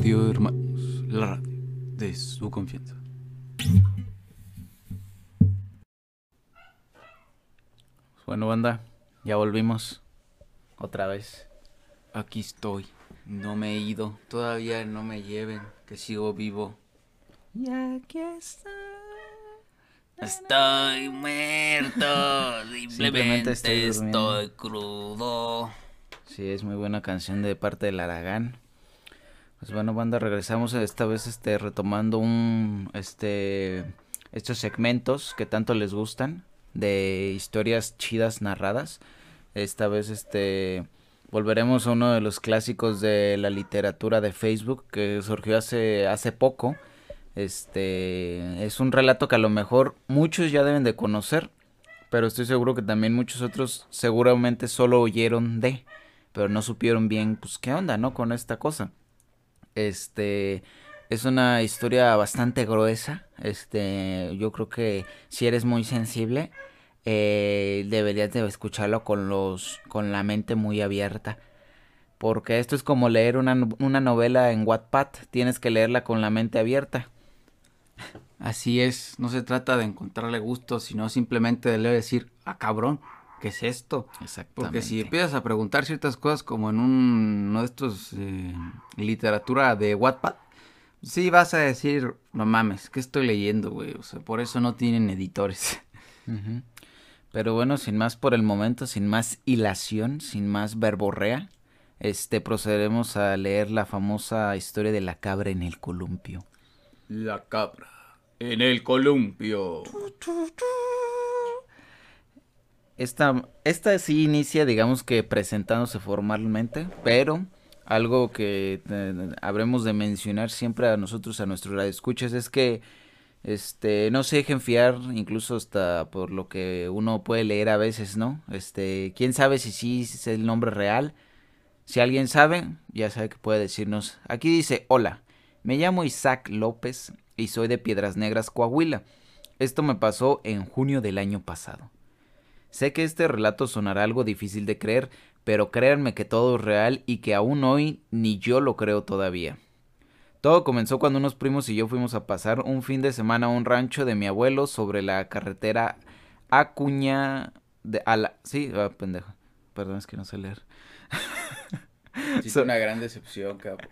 Radio Hermanos, la radio de su confianza. Bueno, banda, ya volvimos otra vez. Aquí estoy, no me he ido, todavía no me lleven, que sigo vivo. Y aquí está. Estoy muerto, simplemente estoy estoy crudo. Sí, es muy buena canción de parte del Aragán. Pues bueno, banda, regresamos esta vez este retomando un este estos segmentos que tanto les gustan de historias chidas narradas. Esta vez este volveremos a uno de los clásicos de la literatura de Facebook que surgió hace hace poco. Este es un relato que a lo mejor muchos ya deben de conocer, pero estoy seguro que también muchos otros seguramente solo oyeron de, pero no supieron bien pues qué onda, ¿no? con esta cosa. Este es una historia bastante gruesa. Este, yo creo que si eres muy sensible, eh, deberías de escucharlo con los, con la mente muy abierta. Porque esto es como leer una, una novela en Wattpad. Tienes que leerla con la mente abierta. Así es, no se trata de encontrarle gusto, sino simplemente de leer decir, ah cabrón, ¿qué es esto? Exactamente. Porque si empiezas a preguntar ciertas cosas como en un, uno de estos eh, literatura de Wattpad, sí vas a decir, no mames, ¿qué estoy leyendo, güey? O sea, por eso no tienen editores. Pero bueno, sin más por el momento, sin más hilación, sin más verborrea, este procederemos a leer la famosa historia de la cabra en el columpio. La cabra en el columpio. Esta, esta sí inicia, digamos que presentándose formalmente, pero algo que eh, habremos de mencionar siempre a nosotros, a nuestros radioescuchas, es que este, no se dejen fiar, incluso hasta por lo que uno puede leer a veces, ¿no? Este, quién sabe si sí es el nombre real. Si alguien sabe, ya sabe que puede decirnos. Aquí dice, hola, me llamo Isaac López y soy de Piedras Negras, Coahuila. Esto me pasó en junio del año pasado. Sé que este relato sonará algo difícil de creer, pero créanme que todo es real y que aún hoy ni yo lo creo todavía. Todo comenzó cuando unos primos y yo fuimos a pasar un fin de semana a un rancho de mi abuelo sobre la carretera Acuña de a la sí, ah, pendejo. Perdón, es que no sé leer. Sí, So- una gran decepción, cabrón.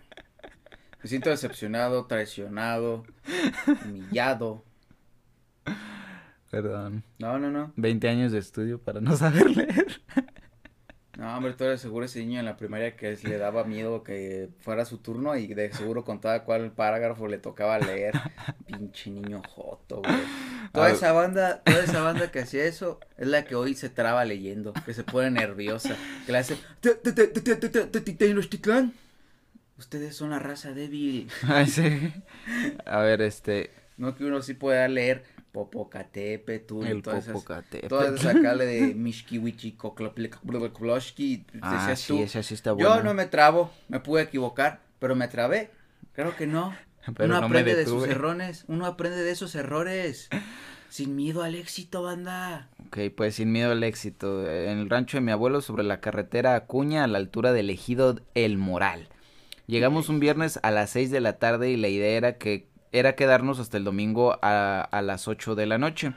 Me siento decepcionado, traicionado, humillado. Perdón. No, no, no. 20 años de estudio para no saber leer. No, hombre, tú eres seguro ese niño en la primaria que le daba miedo que fuera su turno y de seguro contaba cuál parágrafo le tocaba leer. Pinche niño joto, güey. Toda esa banda, toda esa banda que hacía eso es la que hoy se traba leyendo, que se pone nerviosa, que le hace Ustedes son la raza débil. Ay, sí. A ver, este, no que uno sí pueda leer Popocatépetl, el todas esas, Popocatépetl. todas esas acá de Mishkiwichi, Kokloplikoploshki, Ah, sí, tú. esa sí está buena. Yo no me trabo, me pude equivocar, pero me trabé. Claro que no. Pero uno no aprende de sus errores, uno aprende de esos errores. Sin miedo al éxito, banda. Ok, pues sin miedo al éxito. En el rancho de mi abuelo, sobre la carretera Acuña, a la altura del ejido El Moral. Llegamos un viernes a las 6 de la tarde y la idea era que era quedarnos hasta el domingo a, a las 8 de la noche.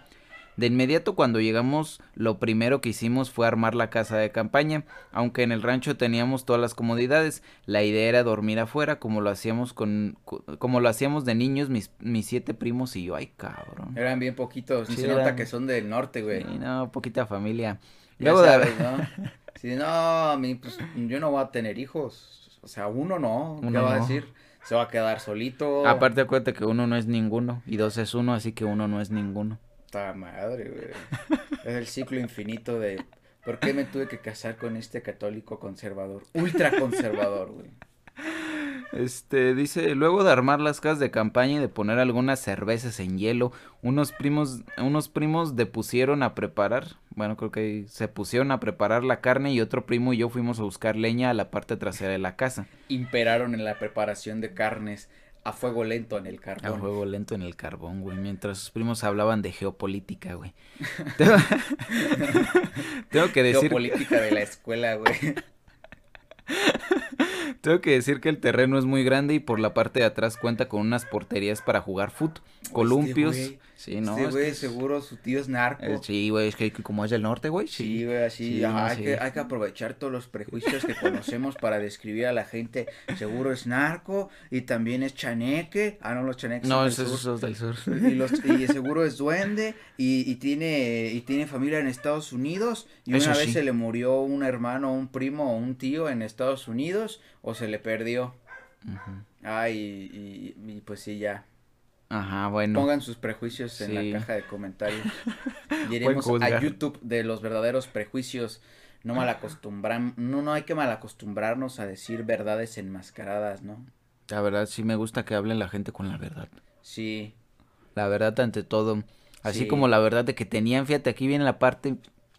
De inmediato cuando llegamos, lo primero que hicimos fue armar la casa de campaña, aunque en el rancho teníamos todas las comodidades. La idea era dormir afuera, como lo hacíamos con, co- como lo hacíamos de niños, mis, mis siete primos y yo. Ay, cabrón. Eran bien poquitos, Sí, se nota que son del norte, güey. Sí, no, poquita familia. Ya Luego de- sabes, ¿no? Si no, a mí, pues, yo no voy a tener hijos. O sea, uno no. ¿Qué Uno va a decir? Se va a quedar solito. Aparte acuérdate que uno no es ninguno y dos es uno, así que uno no es ninguno. Puta madre, güey. Es el ciclo infinito de ¿por qué me tuve que casar con este católico conservador? Ultra conservador, güey. Este, dice, luego de armar las casas de campaña y de poner algunas cervezas en hielo, unos primos, unos primos depusieron a preparar, bueno, creo que se pusieron a preparar la carne y otro primo y yo fuimos a buscar leña a la parte trasera de la casa, Imperaron en la preparación de carnes a fuego lento en el a carbón. fuego lento en el carbón, güey, mientras sus primos hablaban de geopolítica, güey. Tengo, Tengo que decir, Geopolítica de la escuela, güey. Tengo que decir que el terreno es muy grande y por la parte de atrás cuenta con unas porterías para jugar fut, columpios. Este sí, no. este es güey que es- seguro su tío es narco. eh, sí, güey, es que como es del norte, güey. Sí, güey, así, Sí, ajá, no, hay, sí. que, hay que aprovechar todos los prejuicios que conocemos para describir a la gente. Seguro es narco y también es chaneque. Ah, no, los chaneques No, son esos esos del sur. Y, los, y seguro es duende y, y tiene y tiene familia en Estados Unidos y Eso una vez sí. se le murió un hermano, un primo o un tío en Estados Unidos o se le perdió. Ah, y, y- y pues sí, ya. Ajá, bueno. Pongan sus prejuicios en la caja de comentarios. Y iremos a. YouTube de los verdaderos prejuicios. No mal acostumbran, no, no hay que mal acostumbrarnos a decir verdades enmascaradas, ¿no? La verdad sí me gusta que hable la gente con la verdad. Sí, La verdad ante todo. Así Sí. como la verdad de que tenían, fíjate, aquí viene la parte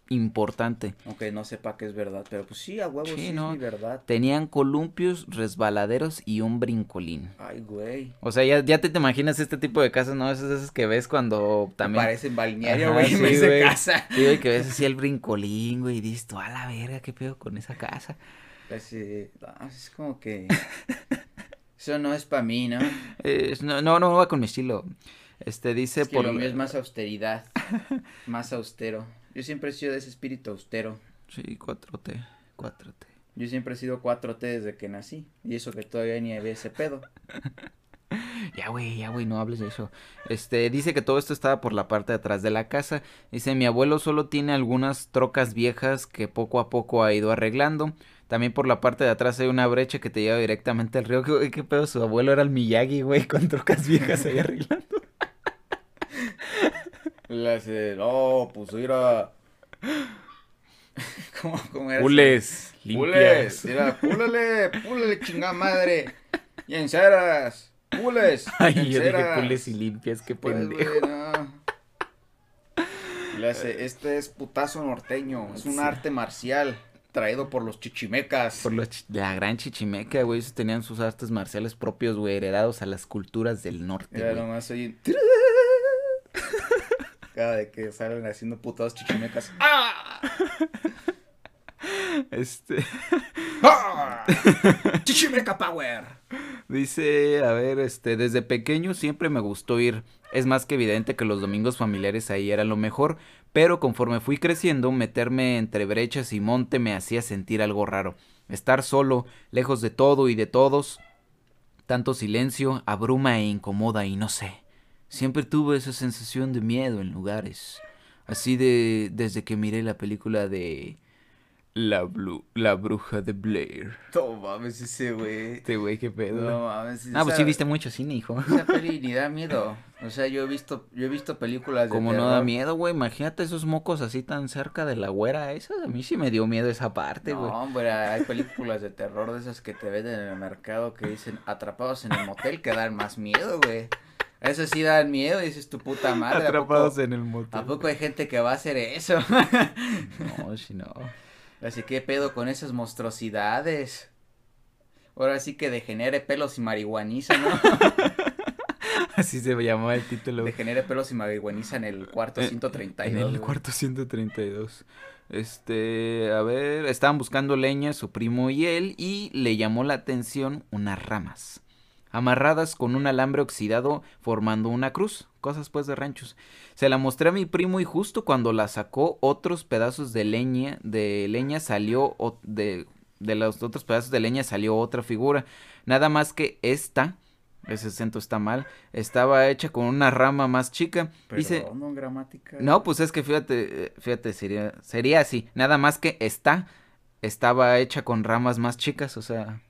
importante. aunque no sepa que es verdad, pero pues sí, a huevo Sí, sí, no. es mi verdad. Tenían columpios, resbaladeros y un brincolín. Ay, güey. O sea, ya, ya te, te imaginas este tipo de casas, ¿no? Esas, esas que ves cuando también... Parece balneario, güey, sí, güey. casa. Sí, güey, que ves así el brincolín, güey, y dices, tú, a la verga, qué pedo con esa casa. Así, ah, es como que... Eso no es para mí, ¿no? Eh, no, no, no va con mi estilo. Este, dice Es que por... lo mío es más austeridad, más austero. Yo siempre he sido de ese espíritu austero. Sí, 4T, 4T. Yo siempre he sido 4T desde que nací. Y eso que todavía ni había ese pedo. Ya, güey, ya, güey, no hables de eso. Este, dice que todo esto estaba por la parte de atrás de la casa. Dice, mi abuelo solo tiene algunas trocas viejas que poco a poco ha ido arreglando. También por la parte de atrás hay una brecha que te lleva directamente al río. ¿Qué, qué pedo? Su abuelo era el Miyagi, güey, con trocas viejas ahí arreglando. Le hace, no, pues mira. ¿Cómo, cómo era? Pules, Pules, mira, púlele, púlele, chingada madre. Y enceras, pules. Ay, yo dije pules y limpias, qué Pues, pendejo. no. Le hace, este es putazo norteño, es un Sí. arte marcial traído por los chichimecas. Por los chi- la gran chichimeca, güey, esos tenían sus artes marciales propios, güey, heredados a las culturas del norte, güey. nomás oye. Cada de que salen haciendo putados chichimecas. ¡Ah! Este... ¡Ah! ¡Chichimeca Power! Dice, a ver, este, desde pequeño siempre me gustó ir. Es más que evidente que los domingos familiares ahí era lo mejor, pero conforme fui creciendo, meterme entre brechas y monte me hacía sentir algo raro. Estar solo, lejos de todo y de todos. Tanto silencio, abruma e incomoda y no sé. Siempre tuve esa sensación de miedo en lugares. Así de desde que miré la película de La, bruja de Blair. No mames, ese güey. Este güey, qué pedo. No mames. Ah, pues sí viste mucho cine, hijo. Esa peli ni da miedo. O sea, yo he visto, yo he visto películas de Como no da miedo, güey. Imagínate esos mocos así tan cerca de la güera esa. A mí sí me dio miedo esa parte, güey. No, hombre, hay películas de terror de esas que te venden en el mercado que dicen atrapados en el motel que dan más miedo, güey. Esas sí dan miedo, dices tu puta madre. ¿a Atrapados en el motel. ¿A poco hay gente que va a hacer eso? No, si no. Así que pedo con esas monstruosidades. Ahora sí que degenere pelos y marihuaniza, ¿no? Así se llamaba el título. degenere pelos y marihuaniza en el cuarto Eh, 132. En el cuarto 132. Este, a ver, estaban buscando leña su primo y él y le llamó la atención unas ramas. Amarradas con un alambre oxidado formando una cruz, cosas pues de ranchos. Se la mostré a mi primo y justo cuando la sacó otros pedazos de leña, de leña salió de de los otros pedazos de leña salió otra figura. Nada más que esta, ese acento está mal, estaba hecha con una rama más chica. Dice, Perdón, don gramática. no, pues es que fíjate, fíjate, sería, sería así. Nada más que esta estaba hecha con ramas más chicas, o sea,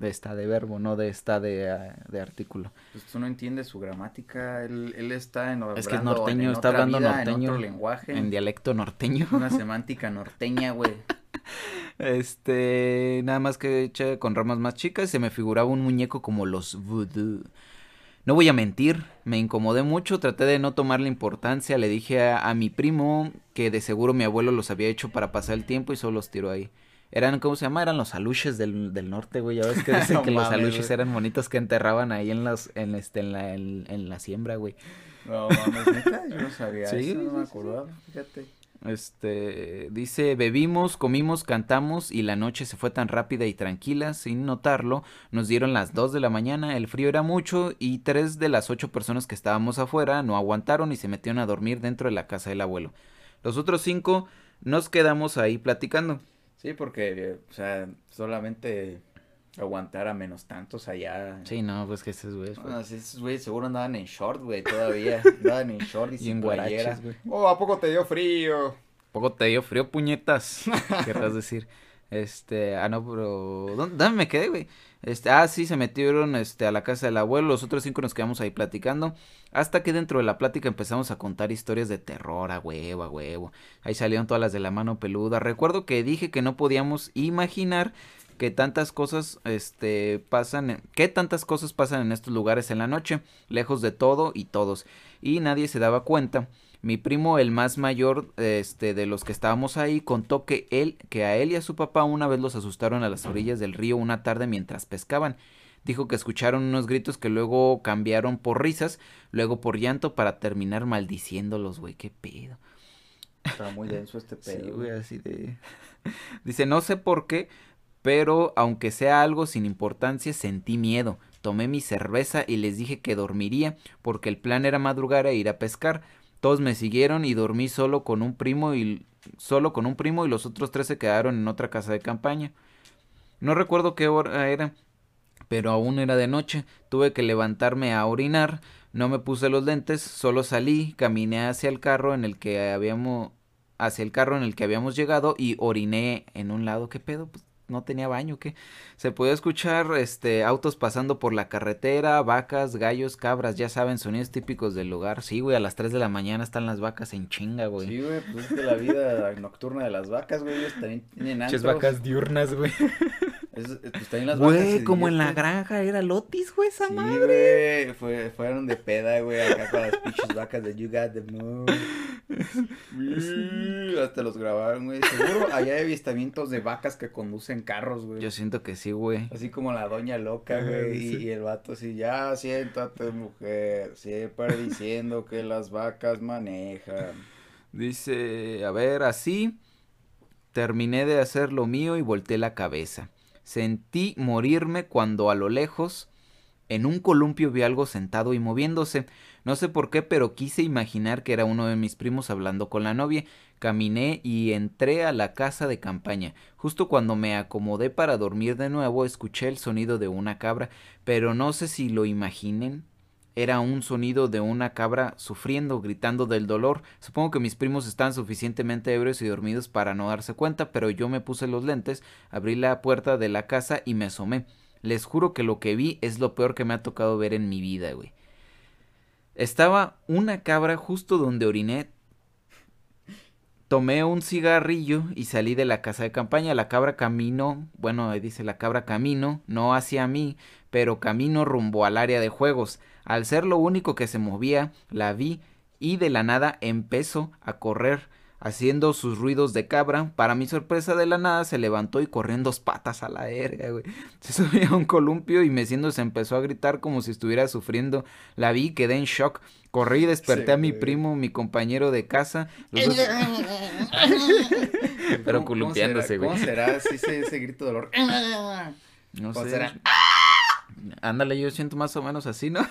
de esta de verbo, no de esta de, ah, de artículo. Pues tú no entiendes su gramática, él, él está en Es que es norteño, en está otra hablando vida, norteño. En otro lenguaje. En dialecto norteño. Una semántica norteña, güey. Este, nada más que hecha con ramas más chicas, se me figuraba un muñeco como los voodoo. No voy a mentir, me incomodé mucho, traté de no tomarle importancia, le dije a, a mi primo que de seguro mi abuelo los había hecho para pasar el tiempo y solo los tiró ahí. Eran, ¿cómo se llama? Eran los aluches del, del norte, güey. Ya ves que dicen No que los aluches güey. eran monitos que enterraban ahí en las, en este, en la, en, en la siembra, güey. No mames, neta, yo no sabía Sí, eso, no me acordaba, fíjate. Este dice, bebimos, comimos, cantamos y la noche se fue tan rápida y tranquila, sin notarlo, nos dieron las 2 de la mañana, el frío era mucho y tres de las ocho personas que estábamos afuera no aguantaron y se metieron a dormir dentro de la casa del abuelo. Los otros cinco nos quedamos ahí platicando. Sí, porque, o sea, solamente aguantar a menos tantos allá. Sí, no, pues que esos güeyes. Bueno, esos güeyes seguro andaban en short, güey, todavía. andaban en short y, sin playera. Oh, ¿a poco te dio frío? ¿A poco te dio frío, puñetas? Querrás decir. Este, ah, no, pero. ¿Dónde me quedé, güey? Este, ah, sí, se metieron este, a la casa del abuelo. Los otros cinco nos quedamos ahí platicando. Hasta que dentro de la plática empezamos a contar historias de terror, a huevo, a huevo. Ahí salieron todas las de la mano peluda. Recuerdo que dije que no podíamos imaginar que tantas cosas este pasan qué tantas cosas pasan en estos lugares en la noche lejos de todo y todos y nadie se daba cuenta mi primo el más mayor este de los que estábamos ahí contó que él que a él y a su papá una vez los asustaron a las orillas del río una tarde mientras pescaban dijo que escucharon unos gritos que luego cambiaron por risas luego por llanto para terminar maldiciéndolos güey qué pedo está muy denso este pedo sí, güey así de dice no sé por qué pero aunque sea algo sin importancia, sentí miedo. Tomé mi cerveza y les dije que dormiría, porque el plan era madrugar e ir a pescar. Todos me siguieron y dormí solo con un primo y solo con un primo y los otros tres se quedaron en otra casa de campaña. No recuerdo qué hora era, pero aún era de noche. Tuve que levantarme a orinar. No me puse los lentes, solo salí, caminé hacia el carro en el que habíamos hacia el carro en el que habíamos llegado y oriné en un lado. ¿Qué pedo? Pues no tenía baño, que se podía escuchar este autos pasando por la carretera, vacas, gallos, cabras, ya saben, sonidos típicos del lugar. Sí, güey, a las 3 de la mañana están las vacas en chinga, güey. Sí, güey, pues es que la vida nocturna de las vacas, güey, ellos también tienen antros. vacas diurnas, güey. Es, pues también las Güey, como en la granja era Lotis, güey, esa sí, madre. güey, fue, fueron de peda, güey, acá con las pinches vacas de You Got the Moon. Hasta los grabaron, güey. Seguro allá hay avistamientos de vacas que conducen carros, güey. Yo siento que sí, güey. Así como la doña loca, güey. Y, el vato así, ya siéntate, mujer. Siempre diciendo que las vacas manejan. Dice, a ver, así. Terminé de hacer lo mío y volteé la cabeza. Sentí morirme cuando a lo lejos, en un columpio vi algo sentado y moviéndose. No sé por qué, pero quise imaginar que era uno de mis primos hablando con la novia. Caminé y entré a la casa de campaña. Justo cuando me acomodé para dormir de nuevo, escuché el sonido de una cabra, pero no sé si lo imaginen. Era un sonido de una cabra sufriendo, gritando del dolor. Supongo que mis primos están suficientemente ebrios y dormidos para no darse cuenta, pero yo me puse los lentes, abrí la puerta de la casa y me asomé. Les juro que lo que vi es lo peor que me ha tocado ver en mi vida, güey. Estaba una cabra justo donde oriné. Tomé un cigarrillo y salí de la casa de campaña. La cabra caminó, bueno, dice la cabra camino, no hacia mí, pero camino rumbo al área de juegos. Al ser lo único que se movía, la vi y de la nada empezó a correr haciendo sus ruidos de cabra. Para mi sorpresa de la nada se levantó y corrió en dos patas a la verga, güey. Se subió a un columpio y meciéndose empezó a gritar como si estuviera sufriendo. La vi, quedé en shock. Corrí y desperté a mi primo, mi compañero de casa. Pero columpiándose, güey. ¿Cómo será ese, ese grito de dolor? No sé. Ándale, yo siento más o menos así, ¿no?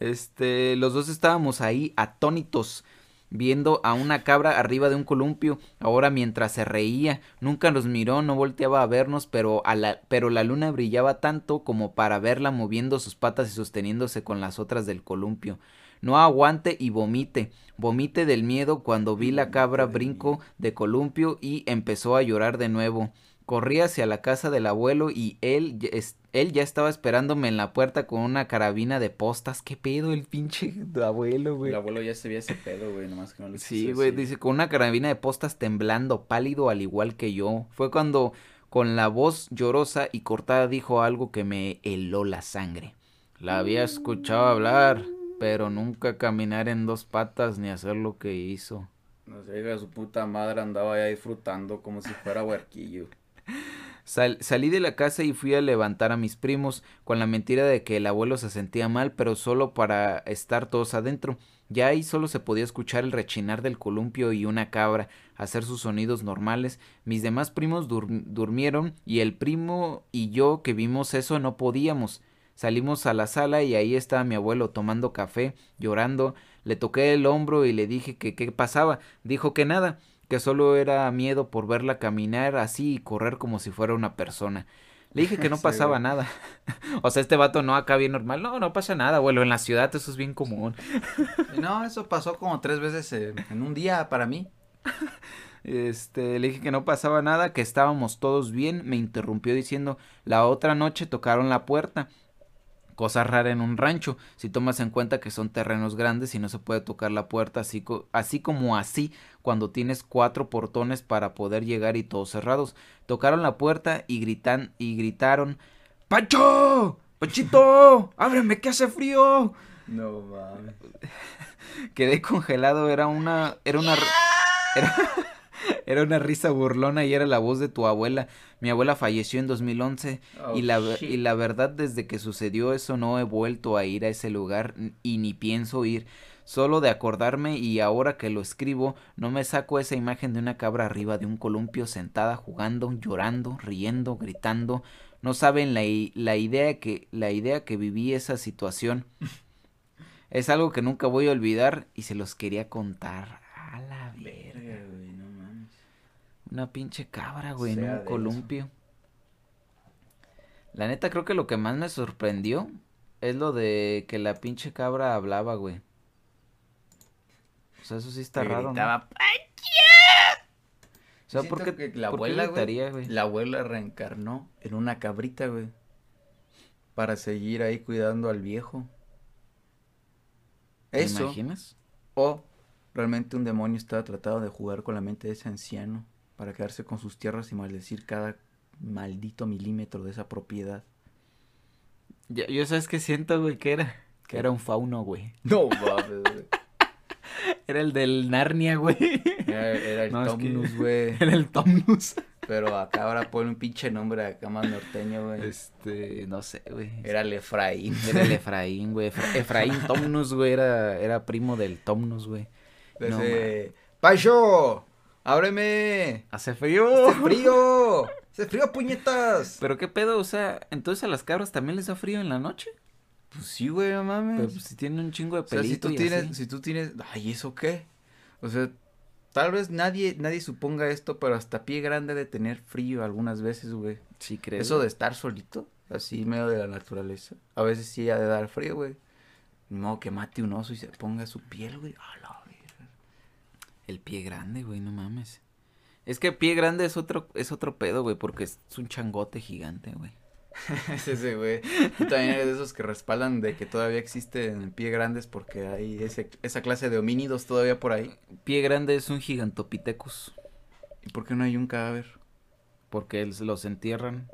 Este, los dos estábamos ahí atónitos viendo a una cabra arriba de un columpio, ahora mientras se reía, nunca nos miró, no volteaba a vernos, pero, la, pero la luna brillaba tanto como para verla moviendo sus patas y sosteniéndose con las otras del columpio. No aguante y vomite, vomite del miedo cuando vi la cabra brinco de columpio y empezó a llorar de nuevo. Corrí hacia la casa del abuelo y él, él ya estaba esperándome en la puerta con una carabina de postas. ¿Qué pedo el pinche abuelo, güey? El abuelo ya se veía ese pedo, güey, nomás que no le Sí, güey, dice, con una carabina de postas temblando, pálido al igual que yo. Fue cuando, con la voz llorosa y cortada, dijo algo que me heló la sangre. La había escuchado hablar, pero nunca caminar en dos patas ni hacer lo que hizo. No sé, su puta madre andaba ya disfrutando como si fuera huerquillo salí de la casa y fui a levantar a mis primos con la mentira de que el abuelo se sentía mal, pero solo para estar todos adentro. Ya ahí solo se podía escuchar el rechinar del columpio y una cabra hacer sus sonidos normales. Mis demás primos durmieron y el primo y yo que vimos eso no podíamos. Salimos a la sala y ahí estaba mi abuelo tomando café, llorando. Le toqué el hombro y le dije que qué pasaba. Dijo que nada, que solo era miedo por verla caminar así y correr como si fuera una persona. Le dije que no pasaba nada. o sea, este vato no acá bien normal. No, no pasa nada, abuelo. En la ciudad eso es bien común. no, eso pasó como tres veces en un día para mí. Este, le dije que no pasaba nada, que estábamos todos bien. Me interrumpió diciendo, la otra noche tocaron la puerta cosa rara en un rancho, si tomas en cuenta que son terrenos grandes y no se puede tocar la puerta así, así como así cuando tienes cuatro portones para poder llegar y todos cerrados. Tocaron la puerta y gritan y gritaron ¡Pancho! ¡Panchito! ¡Ábreme que hace frío! No mames. Quedé congelado, era una. Era una. Era, era una risa burlona y era la voz de tu abuela. Mi abuela falleció en 2011 y, la, y la verdad desde que sucedió eso no he vuelto a ir a ese lugar y ni pienso ir. Solo de acordarme y ahora que lo escribo no me saco esa imagen de una cabra arriba de un columpio sentada jugando, llorando, riendo, gritando. No saben la, la idea que la idea que viví esa situación. es algo que nunca voy a olvidar y se los quería contar. A la verga, güey. Una pinche cabra, güey, en un columpio. La neta, creo que lo que más me sorprendió es lo de que la pinche cabra hablaba, güey. O sea, eso sí está raro. Gritaba, ¿no? O sea, porque la abuela, güey, la abuela reencarnó en una cabrita, güey. Para seguir ahí cuidando al viejo. ¿Te imaginas? O realmente un demonio estaba tratando de jugar con la mente de ese anciano para quedarse con sus tierras y maldecir cada maldito milímetro de esa propiedad. Ya, yo sabes qué siento, güey, que era. Que era un fauno, güey. No mames, güey. era el del Narnia, güey. Era, el Tomnus, güey. Era el Tomnus. Pero acá ahora pone un pinche nombre acá más norteño, güey. Este, no sé, güey. Era el Efraín. Era el Efraín, güey. Efraín Tomnus, güey, era, era primo del Tomnus, güey. No, ¡Pacho! ¡Ábreme! ¡Hace frío! ¡Hace frío! ¡Hace frío, puñetas! ¿Pero qué pedo? O sea, ¿entonces a las cabras también les da frío en la noche? Pues sí, güey, mames. Pero pues, si tienen un chingo de pelito o sea, si tú tienes, si tú tienes, ay, ¿eso qué? O sea, tal vez nadie, nadie suponga esto, pero hasta pie grande de tener frío algunas veces, güey. Sí, crees. Eso de estar solito, así medio de la naturaleza. A veces sí ha de dar frío, güey. No, que mate un oso y se ponga su piel, güey. El pie grande, güey, no mames. Es que pie grande es otro, es otro pedo, güey, porque es un changote gigante, güey. es ese, güey. también eres de esos que respaldan de que todavía existen pie grandes porque hay ese, esa clase de homínidos todavía por ahí. Pie grande es un gigantopithecus. ¿Y por qué no hay un cadáver? Porque los entierran.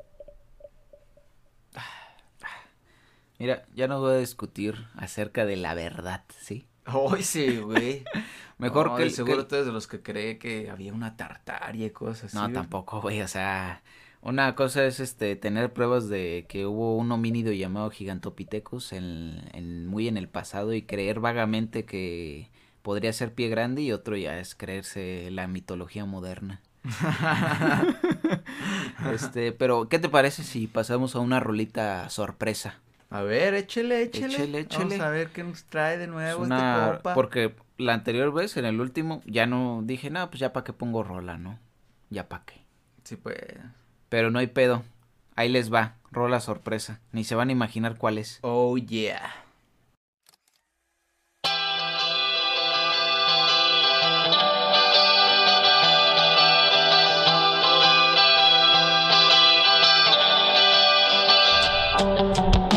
Mira, ya no voy a discutir acerca de la verdad, ¿sí? Hoy sí, güey. Mejor que el, seguro tú eres de los que cree que había una tartaria y cosas así. No, tampoco, güey, o sea, una cosa es este tener pruebas de que hubo un homínido llamado Gigantopithecus en, muy en el pasado y creer vagamente que podría ser pie grande y otro ya es creerse la mitología moderna. este, pero ¿qué te parece si pasamos a una rolita sorpresa? A ver, échele, échele. Échele, échele. Vamos a ver qué nos trae de nuevo es este una... este compa. Porque la anterior vez, en el último, ya no dije, nada, pues ya para qué pongo rola, ¿no? Ya para qué. Sí, pues. Pero no hay pedo. Ahí les va, rola sorpresa. Ni se van a imaginar cuál es. Oh, yeah. Thank.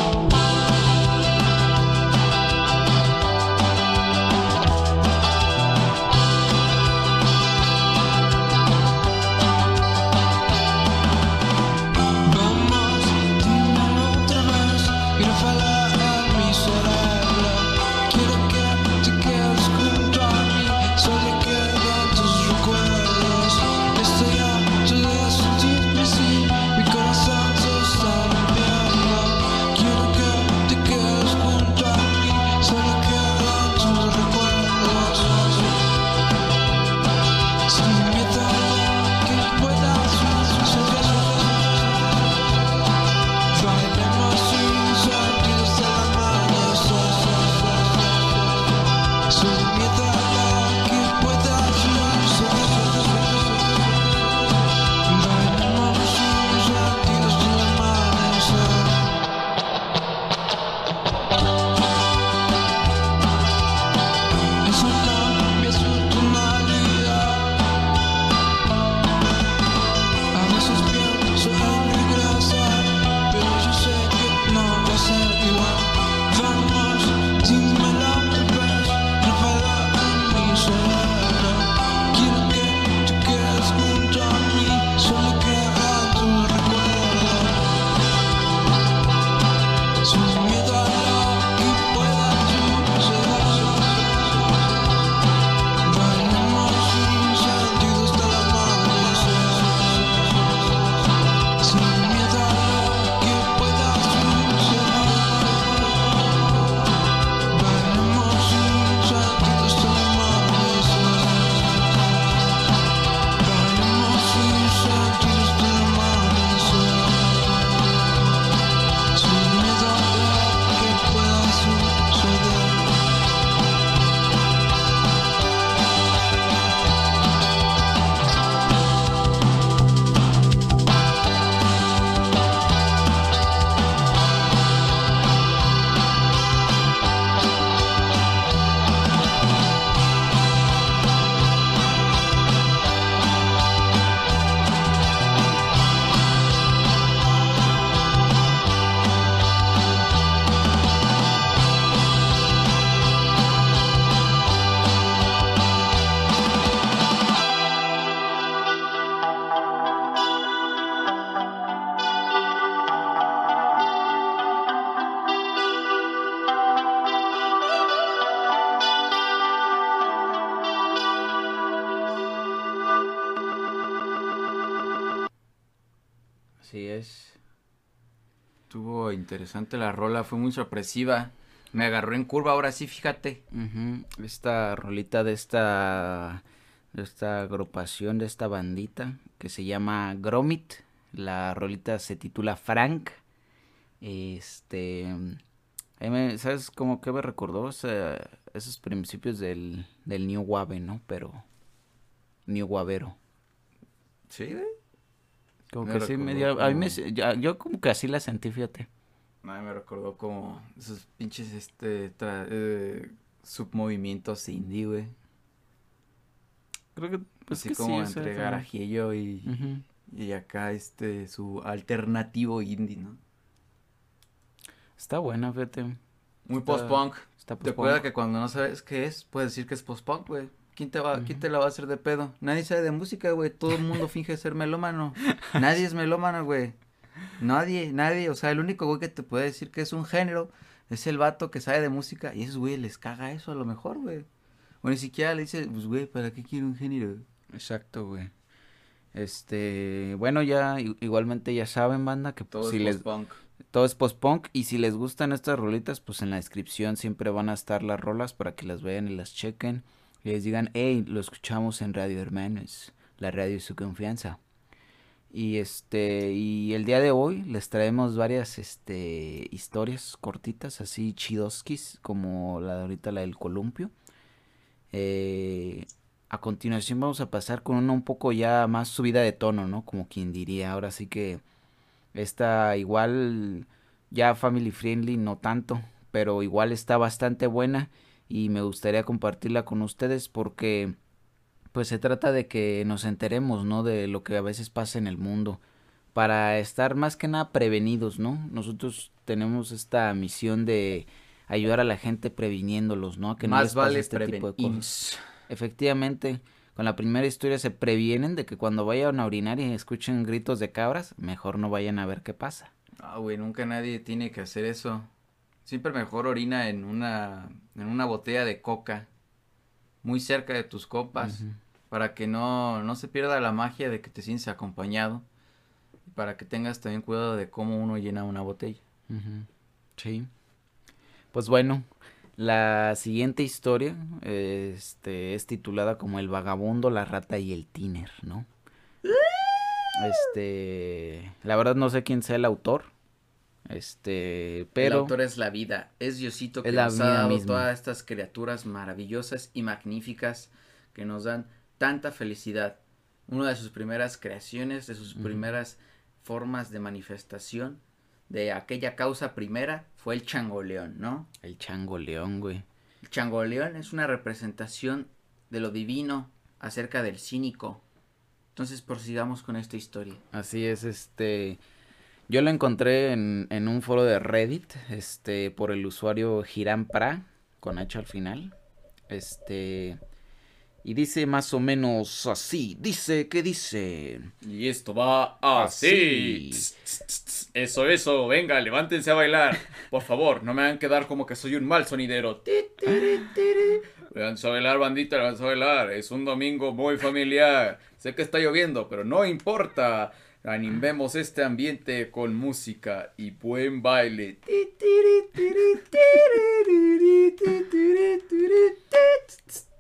Así es. Estuvo interesante la rola, fue muy sorpresiva. Me agarró en curva ahora sí, fíjate. Esta rolita de esta de esta agrupación, de esta bandita que se llama Gromit. La rolita se titula Frank. Este, ¿sabes cómo que me recordó? esos principios del, del New Wave, ¿no? Pero New Wavero. Sí, Como que sí, medio, a mí me, yo como que así la sentí, fíjate. A mí me recordó como esos pinches, este, eh, submovimientos indie, güey. Creo que, pues Así como entre garajillo y, y acá, este, su alternativo indie, ¿no? Está buena, fíjate. Muy post-punk. ¿Te acuerdas que cuando no sabes qué es, puedes decir que es post-punk, güey? ¿Quién te, va, ¿Quién te la va a hacer de pedo? Nadie sabe de música, güey. Todo el mundo finge ser melómano. Nadie es melómano, güey. Nadie, nadie. O sea, el único güey que te puede decir que es un género es el vato que sabe de música. Y esos güey les caga eso a lo mejor, güey. O ni siquiera le dice, pues güey, ¿para qué quiere un género? Exacto, güey. Este, bueno, ya igualmente ya saben, banda, que todo si es post-punk. Todo es post-punk. Y si les gustan estas rolitas, pues en la descripción siempre van a estar las rolas para que las vean y las chequen. Y les digan, hey, lo escuchamos en Radio Hermanos, la radio de su confianza. Y este, y el día de hoy les traemos varias este historias cortitas, así chidoskis, como la de ahorita la del columpio. Eh, a continuación vamos a pasar con una un poco ya más subida de tono, ¿no? Como quien diría. Ahora sí que está igual ya family friendly, no tanto, pero igual está bastante buena y me gustaría compartirla con ustedes porque pues se trata de que nos enteremos, ¿no? De lo que a veces pasa en el mundo para estar más que nada prevenidos, ¿no? Nosotros tenemos esta misión de ayudar a la gente previniéndolos, ¿no? que más vale este tipo de cosas. Efectivamente, con la primera historia se previenen de que cuando vayan a orinar y escuchen gritos de cabras, mejor no vayan a ver qué pasa. Ah, güey, nunca nadie tiene que hacer eso. Siempre mejor orina en una en una botella de coca muy cerca de tus copas para que no, no se pierda la magia de que te sientes acompañado y para que tengas también cuidado de cómo uno llena una botella. Sí. Pues bueno, la siguiente historia este, es titulada como El vagabundo, la rata y el tiner, ¿no? Este, la verdad no sé quién sea el autor. Este, pero. El autor es la vida. Es Diosito que nos ha dado todas estas criaturas maravillosas y magníficas que nos dan tanta felicidad. Una de sus primeras creaciones, de sus primeras formas de manifestación de aquella causa primera fue el changoleón, ¿no? El changoleón, güey. El changoleón es una representación de lo divino acerca del cínico. Entonces prosigamos con esta historia. Así es, este yo lo encontré en, en un foro de Reddit, este, por el usuario Pra, con H al final. Este, y dice más o menos así, dice que dice. Y esto va así. Eso, eso, venga, levántense a bailar. Por favor, no me hagan quedar como que soy un mal sonidero. Levántense a bailar, bandita, levántense a bailar. Es un domingo muy familiar. Sé que está lloviendo, pero no importa. Animemos este ambiente con música y buen baile.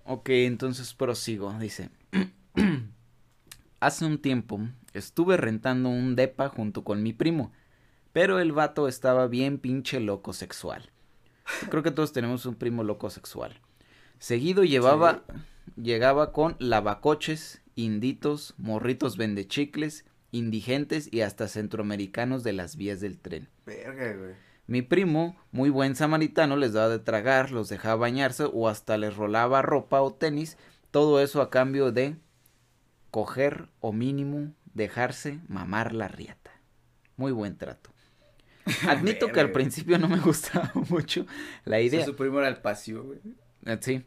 Ok, entonces prosigo. Dice. Hace un tiempo estuve rentando un depa junto con mi primo. Pero el vato estaba bien pinche loco sexual. Creo que todos tenemos un primo loco sexual. Seguido llevaba, llegaba con lavacoches, inditos, morritos vendechicles indigentes y hasta centroamericanos de las vías del tren. Verga, güey. Mi primo, muy buen samaritano, les daba de tragar, los dejaba bañarse o hasta les rolaba ropa o tenis, todo eso a cambio de coger o mínimo dejarse mamar la riata. Muy buen trato. Admito que al principio no me gustaba mucho la idea. su primo era el pasivo, güey. Eh, sí.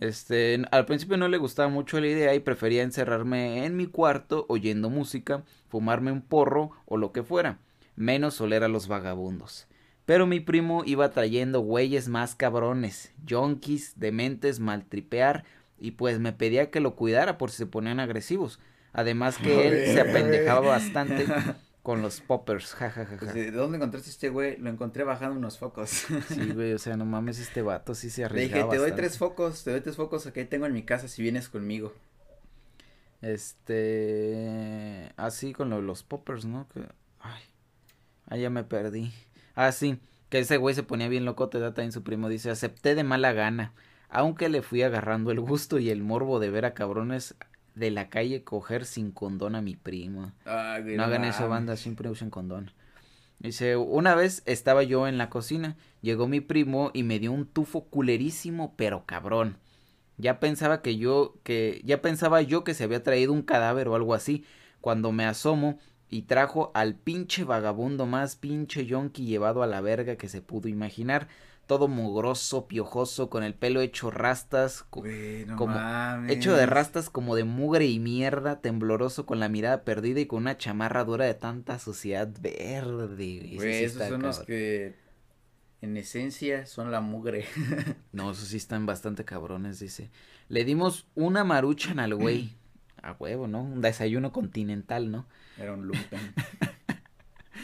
Este, al principio no le gustaba mucho la idea y prefería encerrarme en mi cuarto oyendo música, fumarme un porro o lo que fuera, menos oler a los vagabundos. Pero mi primo iba trayendo güeyes más cabrones, yonkis, dementes, maltripear, y pues me pedía que lo cuidara por si se ponían agresivos. Además que él se apendejaba bastante con los poppers, jajajaja. Pues, ¿De dónde encontraste este güey? Lo encontré bajando unos focos. sí, güey, o sea, no mames, este vato sí se arriesga Le dije, te doy tres focos, te doy tres focos que tengo en mi casa si vienes conmigo. Este, así con los poppers, ¿no? Que, ay, ah, ya me perdí. Ah, sí, que ese güey se ponía bien loco, te da también su primo, dice, acepté de mala gana, aunque le fui agarrando el gusto y el morbo de ver a cabrones de la calle coger sin condón a mi primo. no hagan eso, banda, siempre usen condón. Dice, una vez estaba yo en la cocina, llegó mi primo y me dio un tufo culerísimo, pero cabrón. Ya pensaba que yo, que, ya pensaba yo que se había traído un cadáver o algo así, cuando me asomo y trajo al pinche vagabundo más pinche yonki llevado a la verga que se pudo imaginar todo mugroso, piojoso, con el pelo hecho rastas, como hecho de rastas como de mugre y mierda, tembloroso, con la mirada perdida y con una chamarra dura de tanta suciedad verde. Güey, esos son los que en esencia son la mugre. no, esos sí están bastante cabrones, dice. Le dimos una maruchan al güey. A huevo, ¿no? Un desayuno continental, ¿no? Era un lumpen.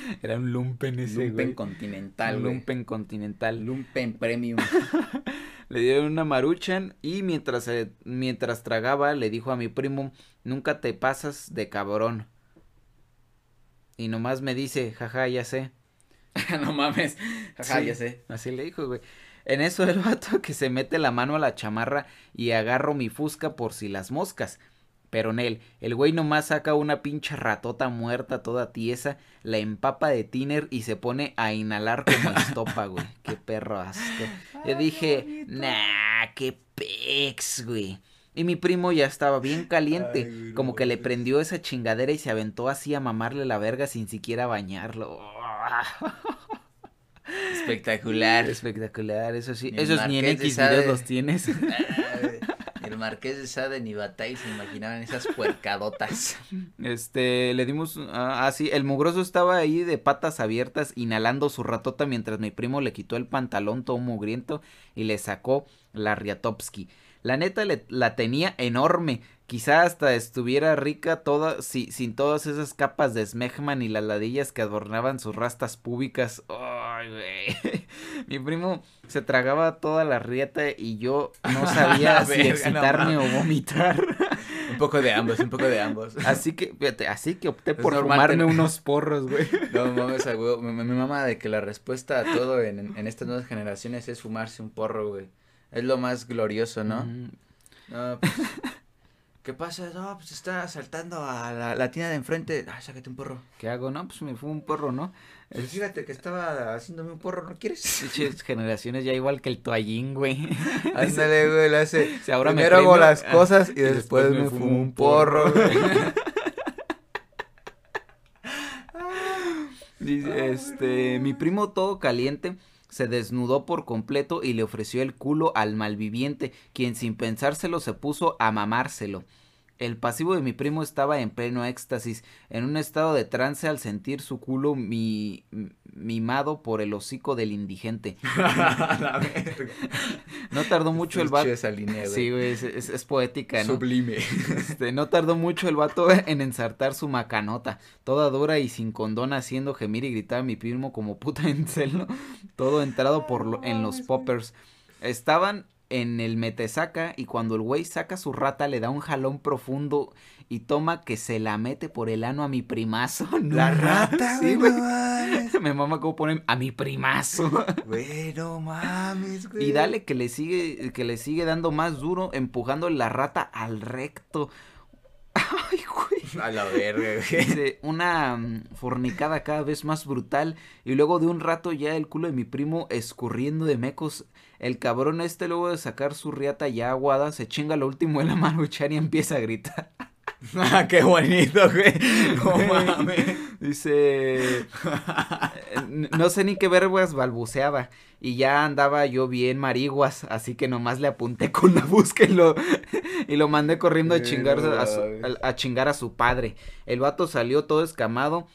Era un lumpen ese, Lumpen continental, Lumpen continental. Lumpen premium. le dieron una maruchan y mientras, eh, mientras tragaba le dijo a mi primo, nunca te pasas de cabrón. Y nomás me dice, jaja, ya sé. no mames, jaja, ya sé. Así le dijo, güey. En eso el vato que se mete la mano a la chamarra y agarro mi fusca por si las moscas. Pero en él, el güey nomás saca una pinche ratota muerta toda tiesa, la empapa de tiner y se pone a inhalar como estopa, güey. Qué perro asco. Yo dije, nah, qué pex, güey. Y mi primo ya estaba bien caliente, como que le prendió esa chingadera y se aventó así a mamarle la verga sin siquiera bañarlo. Espectacular. Espectacular, eso sí. Esos ni en X videos los tienes. Marqués de Sade ni Batay se imaginaban esas puercadotas. Este, le dimos, ah, sí, el mugroso estaba ahí de patas abiertas inhalando su ratota mientras mi primo le quitó el pantalón todo mugriento y le sacó la Riatopsky. La neta le, la tenía enorme. Quizá hasta estuviera rica toda, si, sin todas esas capas de smegman y las ladillas que adornaban sus rastas públicas. Ay, güey. Mi primo se tragaba toda la rieta y yo no sabía si excitarme o vomitar. un poco de ambos, un poco de ambos. Así que, fíjate, así que opté por fumarme unos porros, güey. No mames, güey. Mi, mi, mamá de que la respuesta a todo en, en estas nuevas generaciones es fumarse un porro, güey. Es lo más glorioso, ¿no? No, pues, ¿Qué pasa? No, pues está asaltando a la, la tienda de enfrente. Ah, sácate un porro. ¿Qué hago? No, pues me fue un porro, ¿no? Pues fíjate que estaba haciéndome un porro, ¿no quieres? generaciones ya igual que el toallín, güey. Ándale, güey, le hace. ahora Primero hago las ah, cosas y, después, me, fumo un porro, güey. Dice, este, mi primo todo caliente se desnudó por completo y le ofreció el culo al malviviente, quien sin pensárselo se puso a mamárselo. El pasivo de mi primo estaba en pleno éxtasis, en un estado de trance al sentir su culo mi, mimado por el hocico del indigente. no tardó mucho el vato. sí, es, poética, ¿no? Sublime. Este, no tardó mucho el vato en ensartar su macanota, toda dura y sin condón, haciendo gemir y gritar a mi primo como puta en celo, todo entrado por en los poppers. Estaban en el metesaca y cuando el güey saca su rata le da un jalón profundo y toma que se la mete por el ano a mi primazo. La rata, sí, güey. Me mama cómo ponen a mi primazo. Güey, no mames, güey. Y dale que le sigue, que le sigue dando más duro, empujando la rata al recto. Ay, güey. A la verga, güey. una mm, fornicada cada vez más brutal. Y luego de un rato ya el culo de mi primo escurriendo de mecos. El cabrón este luego de sacar su riata ya aguada se chinga lo último de la maruchan y empieza a gritar. ah, qué bonito, güey. No mames. Dice, no sé ni qué vergüenza balbuceaba y ya andaba yo bien mariguas, así que nomás le apunté con la busca y lo, y lo mandé corriendo a chingar a, su, a, chingar a su padre. El vato salió todo escamado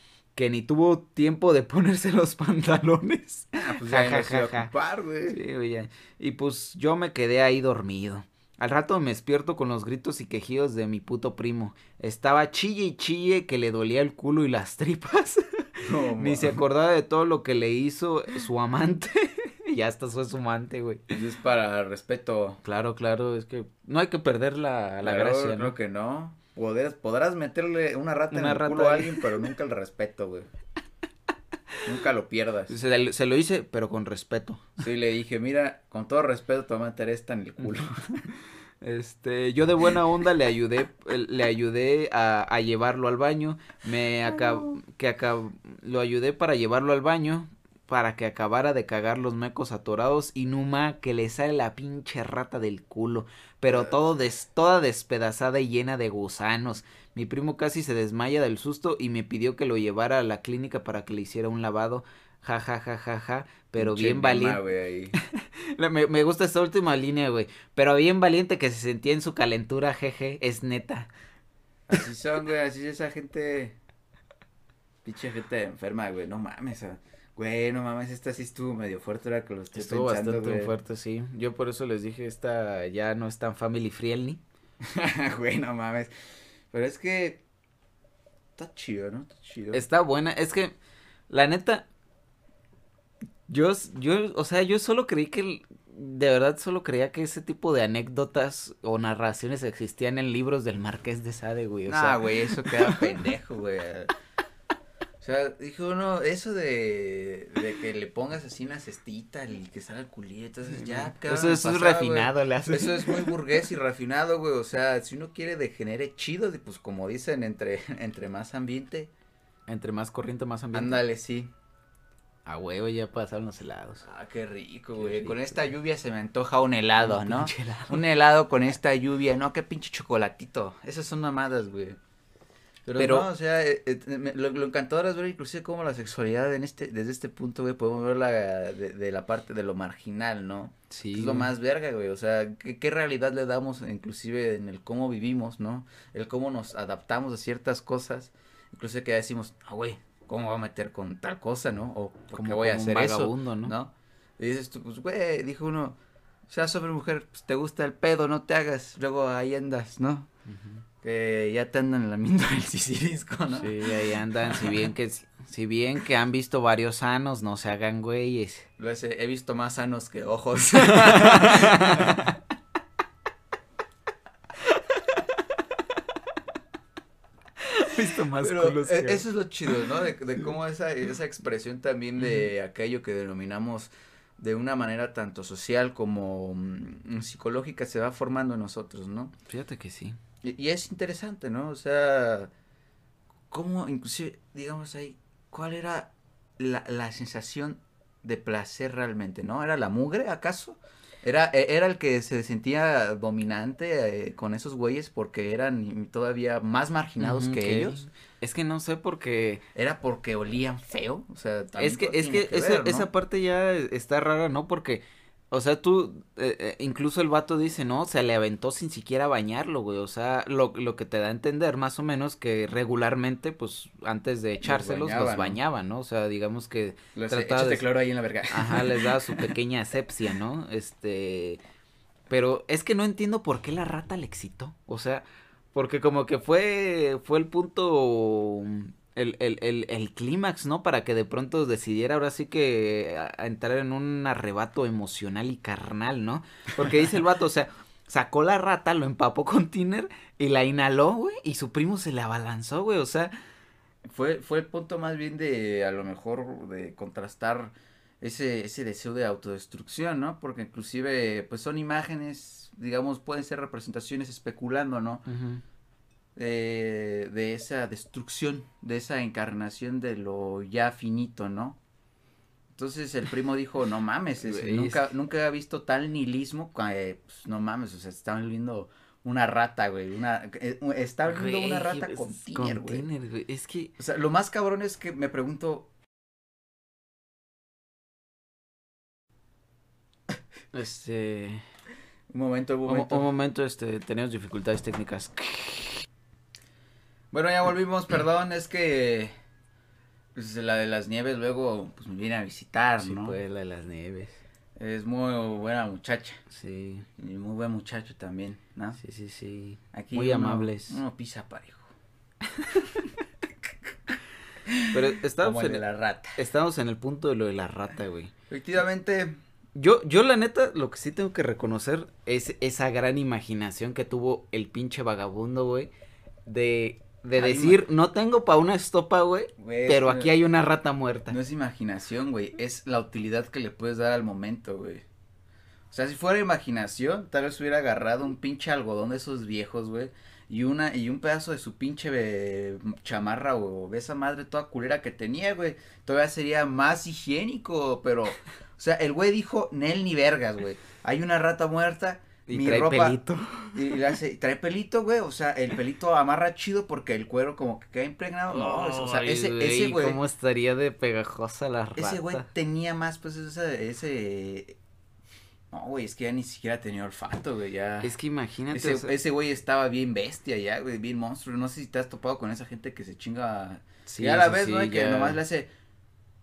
que ni tuvo tiempo de ponerse los pantalones. Ah, pues ya güey. Y pues yo me quedé ahí dormido. Al rato me despierto con los gritos y quejidos de mi puto primo. Estaba chille y chille que le dolía el culo y las tripas. Ni se acordaba de todo lo que le hizo su amante. ya hasta fue su amante, güey. Es para respeto. Claro, claro, es que no hay que perder la, la gracia, ¿no? Creo que no. Podrás, podrás meterle una rata en el culo a alguien, pero nunca el respeto, güey. Nunca lo pierdas. Se, se, lo hice, pero con respeto. Sí, le dije, mira, con todo respeto te voy a meter esta en el culo. Este, yo de buena onda le ayudé, le ayudé a, a llevarlo al baño, me acab que acab lo ayudé para llevarlo al baño, para que acabara de cagar los mecos atorados y Numa que le sale la pinche rata del culo, pero todo des, toda despedazada y llena de gusanos. Mi primo casi se desmaya del susto y me pidió que lo llevara a la clínica para que le hiciera un lavado. Ja, ja, ja, ja, ja, pero bien valiente. me, me gusta esta última línea, güey. Pero bien valiente que se sentía en su calentura, jeje, es neta. Así son, güey, así es esa gente. Pinche gente enferma, güey, no mames. Güey, no mames, esta sí estuvo medio fuerte ahora que lo estoy estuvo bastante fuerte, sí. Yo por eso les dije, esta ya no es tan family friendly. güey, no mames. Pero es que está chido, ¿no? Está chido. Está buena, es que la neta yo yo o sea, yo solo creí que de verdad solo creía que ese tipo de anécdotas o narraciones existían en libros del Marqués de Sade, güey. O nah, güey, eso queda pendejo, güey. O sea, dijo uno, eso de, de que le pongas así una cestita y que salga el culito, entonces ya. Eso, eso es refinado, le haces. Eso es muy burgués y refinado, güey. O sea, si uno quiere degenere chido, pues como dicen, entre, entre más ambiente. Entre más corriente, más ambiente. Ándale, sí. A huevo, ya pasaron los helados. Ah, qué rico, güey. Con esta lluvia se me antoja un helado, ¿no? Un helado con esta lluvia, no, qué pinche chocolatito. Esas son mamadas, güey. Pero, no, o sea, eh, eh, lo, lo, encantador es ver inclusive cómo la sexualidad en este, desde este punto, güey, podemos verla de, de la parte de lo marginal, ¿no? Sí. Es lo más verga, güey, o sea, ¿qué, ¿qué, realidad le damos inclusive en el cómo vivimos, ¿no? El cómo nos adaptamos a ciertas cosas, inclusive que decimos, ah, güey, ¿cómo va a meter con tal cosa, no? O ¿cómo voy a hacer eso? ¿no? ¿no? Y dices tú, pues, güey, dijo uno, sea sobre mujer, pues te gusta el pedo, no te hagas, luego ahí andas, ¿no? Que ya te andan lamiendo el sisirisco, ¿no? Sí, ahí andan, si bien que si bien que han visto varios sanos, no se hagan güeyes. Lo he, he visto más sanos que ojos. visto más Pero e, Eso es lo chido, ¿no? De, de cómo esa, esa expresión también de aquello que denominamos de una manera tanto social como mm, psicológica se va formando en nosotros, ¿no? Fíjate que sí. Y, es interesante, ¿no? O sea, cómo, inclusive, digamos ahí, ¿cuál era la, la sensación de placer realmente, ¿no? ¿Era la mugre, acaso? Era, e, era el que se sentía dominante eh, con esos güeyes porque eran todavía más marginados que ellos. Es que no sé por qué. Era porque olían feo, o sea. Es que, es que, esa, esa parte ya está rara, ¿no? Porque o sea, tú, eh, eh, incluso el vato dice, ¿no? Se le aventó sin siquiera bañarlo, güey. O sea, lo, lo que te da a entender más o menos que regularmente, pues, antes de echárselos, los, bañaban, ¿no? O sea, digamos que... Los trataba de cloro ahí en la verga. Ajá, les daba su pequeña asepsia, ¿no? Este... Pero es que no entiendo por qué la rata le excitó. O sea, porque como que fue, fue el punto el, el, el, el clímax, ¿no? Para que de pronto decidiera ahora sí que a, entrar en un arrebato emocional y carnal, ¿no? Porque dice el vato, o sea, sacó la rata, lo empapó con tiner y la inhaló, güey, y su primo se le abalanzó, güey, o sea. Fue, fue el punto más bien de, a lo mejor, de contrastar ese, ese deseo de autodestrucción, ¿no? Porque inclusive, pues son imágenes, digamos, pueden ser representaciones especulando, ¿no? De esa destrucción, de esa encarnación de lo ya finito, ¿no? Entonces el primo dijo, no mames, nunca, nunca he visto tal nihilismo, pues no mames, o sea, estaban viendo una rata, güey, una, eh, viendo una rata con tiner, güey. Es que... O sea, lo más cabrón es que me pregunto... Este... Un momento, un momento. Un, momento, este, tenemos dificultades técnicas. Bueno, ya volvimos, perdón, es que pues, la de las nieves luego pues me viene a visitar, ¿no? Sí, pues la de las nieves. Es muy buena muchacha. Sí. Y muy buen muchacho también, ¿no? Sí, sí, sí. Aquí muy amables. Uno pisa parejo. Pero estamos Como el en, de la rata. estamos en el punto de lo de la rata, güey. Efectivamente, Yo, yo la neta, lo que sí tengo que reconocer es esa gran imaginación que tuvo el pinche vagabundo, güey. De, de Ay, decir, no tengo pa' una estopa, güey, pero aquí hay una rata muerta. No es imaginación, güey, es la utilidad que le puedes dar al momento, güey. O sea, si fuera imaginación, tal vez hubiera agarrado un pinche algodón de esos viejos, güey, y una y un pedazo de su pinche eh, chamarra o de esa madre toda culera que tenía, güey. Todavía sería más higiénico, pero o sea, el güey dijo, "Nel ni vergas, güey. Hay una rata muerta." Y mi trae ropa pelito. y le hace, trae pelito, güey, o sea, el pelito amarra chido porque el cuero como que queda impregnado. No, o sea, Ay, ese ese güey ¿Cómo estaría de pegajosa la rata? ese güey tenía más, pues, ese, ese... No, güey, es que ya ni siquiera tenía olfato, güey, ya... Es que imagínate. ese, o sea, ese güey estaba bien bestia ya, güey, bien monstruo. No sé si te has topado con esa gente que se chinga... sí, ya la ves, sí, ¿no? Y Que nomás le hace...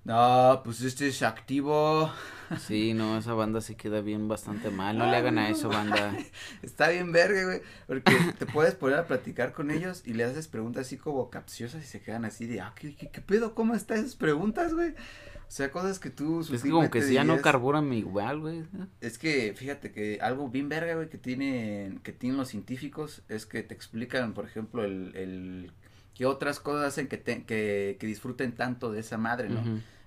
No, pues este es activo. Sí, no, esa banda sí queda bien bastante mal. No le hagan a eso, banda. Está bien verga, güey. Porque te puedes poner a platicar con ellos y le haces preguntas así como capciosas y se quedan así de, ah, ¿qué, qué, qué pedo? ¿Cómo están esas preguntas, güey? O sea, cosas que tú Es que como que si ya no carburan igual, güey. Es que fíjate que algo bien verga, güey, que tienen, que tienen los científicos es que te explican, por ejemplo, el, el qué otras cosas hacen que, te- que, que disfruten tanto de esa madre, ¿no?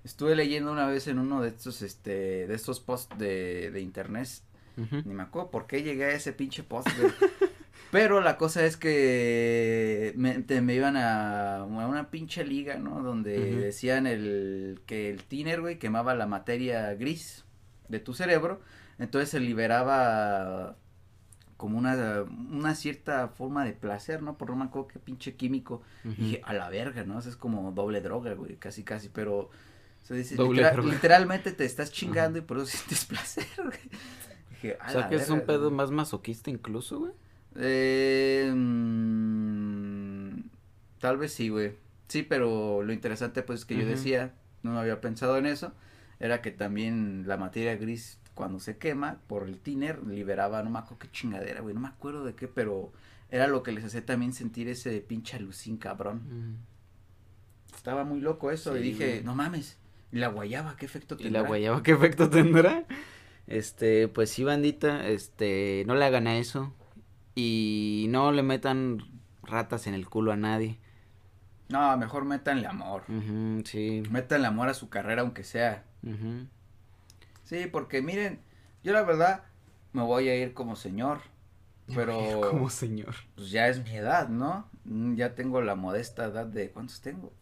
Estuve leyendo una vez en uno de estos, este, de estos posts de, de internet, ni me acuerdo por qué llegué a ese pinche post, güey. Pero la cosa es que me, te- me iban a, a una pinche liga, ¿no? Donde decían el que el tiner, güey, quemaba la materia gris de tu cerebro. Entonces se liberaba como una, una cierta forma de placer, ¿no? Por no me acuerdo qué pinche químico. Y dije, a la verga, ¿no? Eso es como doble droga, güey, casi, casi, pero... O sea, dice, Doble literal- droga. literalmente te estás chingando y por eso sientes placer, güey. Dije, a O sea la que es un verga, pedo güey. más masoquista incluso, güey. Eh, mm, tal vez sí, güey. Sí, pero lo interesante, pues, que yo decía, no había pensado en eso, era que también la materia gris, cuando se quema por el tiner, liberaba, no me acuerdo qué chingadera, güey, no me acuerdo de qué, pero era lo que les hacía también sentir ese pinche alucín cabrón. Ujú. Estaba muy loco eso, y dije, güey. no mames, ¿y la guayaba qué efecto ¿Y tendrá? la guayaba qué efecto tendrá? Este, pues sí, bandita, este, no le hagan a eso. Y no le metan ratas en el culo a nadie. No, mejor métanle amor. Ujú, sí. Métanle amor a su carrera, aunque sea. Sí, porque miren, yo la verdad me voy a ir como señor, pero Como señor. pues ya es mi edad, ¿no? Mm, Ya tengo la modesta edad de ¿cuántos tengo?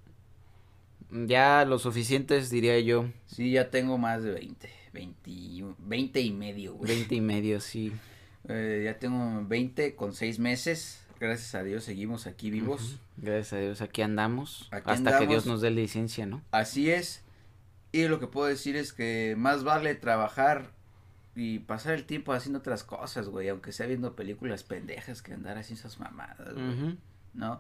Ya lo suficientes, diría yo. Sí, ya tengo más de 20, 20, 20 y medio, güey. Veinte y medio, sí. Eh, ya tengo 20 con 6 meses, gracias a Dios seguimos aquí vivos. Ujú. Gracias a Dios, aquí andamos. Aquí hasta que andamos. Dios nos dé licencia, ¿no? Así es, y lo que puedo decir es que más vale trabajar y pasar el tiempo haciendo otras cosas, güey, aunque sea viendo películas pendejas que andar haciendo esas mamadas, güey. Ujú. ¿no?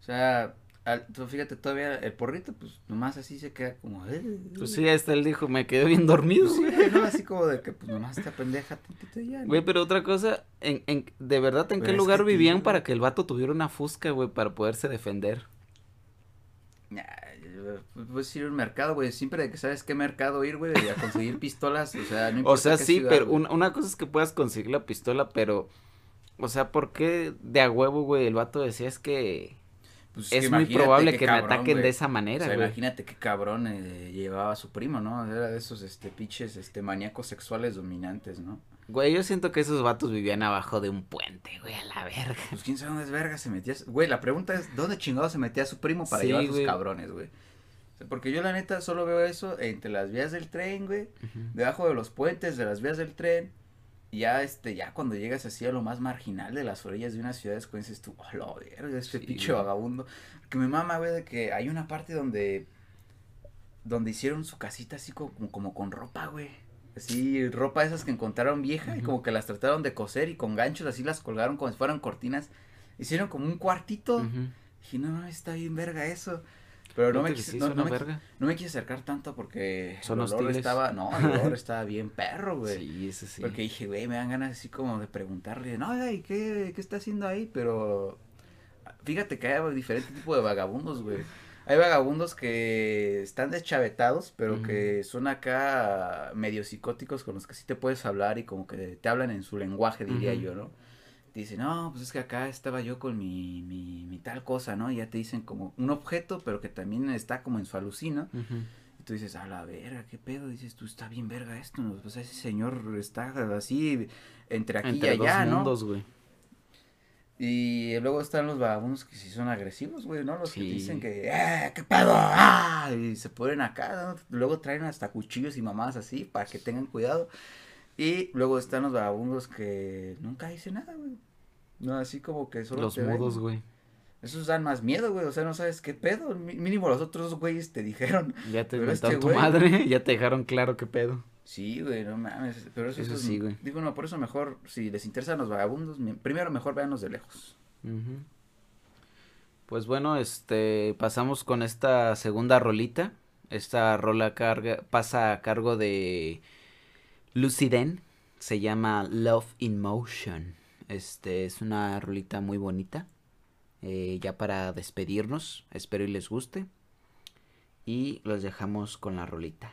O sea, al- tú fíjate, todavía el porrito, pues nomás así se queda como. "Eh". Pues sí, hasta él dijo, me quedé bien dormido, Sí, güey. ¿no? Así como de que, pues nomás esta pendeja tantito ya. ¿no? Güey, pero otra cosa, en, en, ¿de verdad en Pero qué lugar que vivían tío. para que el vato tuviera una fusca, güey, para poderse defender? Ay, Puedes ir a un mercado, güey. Siempre de que sabes qué mercado ir, güey, a conseguir pistolas. O sea, no O importa sea, qué sí, ciudad, pero una, una cosa es que puedas conseguir la pistola, pero, o sea, ¿por qué de a huevo, güey, el vato decía es que Pues es que muy probable que me ataquen de esa O manera, sea, güey? imagínate qué cabrón eh, llevaba a su primo, ¿no? Era de esos, este, pinches, este, maníacos sexuales dominantes, ¿no? Güey, yo siento que esos vatos vivían abajo de un puente, güey, a la verga. Pues quién sabe dónde es verga se metía. Güey, la pregunta es, ¿dónde chingado se metía su primo para Sí, llevar a sus cabrones, güey? Porque yo la neta solo veo eso entre las vías del tren, güey, debajo de los puentes de las vías del tren. Y ya, este, ya cuando llegas así a lo más marginal de las orillas de una ciudad, dices tú, oh, la verga, este Sí, pinche vagabundo. Que me mama, güey, de que hay una parte donde, donde hicieron su casita así como, como con ropa, güey. Así, ropa esas que encontraron vieja y como que las trataron de coser y con ganchos así las colgaron como si fueran cortinas. Hicieron como un cuartito. Ujú. Dije, no, no, está bien verga eso. Pero no me, quise, no, no me, no me quise acercar tanto porque Son el olor estaba, no, el olor estaba bien perro, güey. Sí, eso sí. Porque dije, güey, me dan ganas así como de preguntarle, no, oiga, ¿y qué, qué está haciendo ahí? Pero fíjate que hay diferente tipo de vagabundos, güey. Hay vagabundos que están deschavetados, pero que son acá medio psicóticos con los que sí te puedes hablar y como que te hablan en su lenguaje, diría yo, ¿no? Te dicen, no, pues es que acá estaba yo con mi, mi, mi, tal cosa, ¿no? Y ya te dicen como un objeto, pero que también está como en su alucina. Y tú dices, a la verga, ¿qué pedo? Dices, tú está bien verga esto, ¿no? Pues ese señor está así entre aquí y allá, ¿no? Mundos, güey. Y luego están los vagabundos que sí son agresivos, güey, ¿no? Los que dicen que, ¡eh, qué pedo! ¡Ah! Y se ponen acá, ¿no? Luego traen hasta cuchillos y mamás así para que tengan cuidado. Y luego están los vagabundos que nunca dicen nada, güey. No, así como que solo Los mudos, güey. Esos dan más miedo, güey. O sea, no sabes qué pedo. Mínimo los otros güeyes te dijeron. Ya te inventaron este tu madre. Ya te dejaron claro qué pedo. Sí, güey, no mames. Pero eso, sí, güey. Digo, no, por eso mejor, si les interesan los vagabundos, primero mejor véanlos de lejos. Pues bueno, este, pasamos con esta segunda rolita. Esta rola carga, pasa a cargo de Luciden. Se llama Love in Motion. Este, es una rolita muy bonita. Eh, ya para despedirnos, espero y les guste. Y los dejamos con la rolita.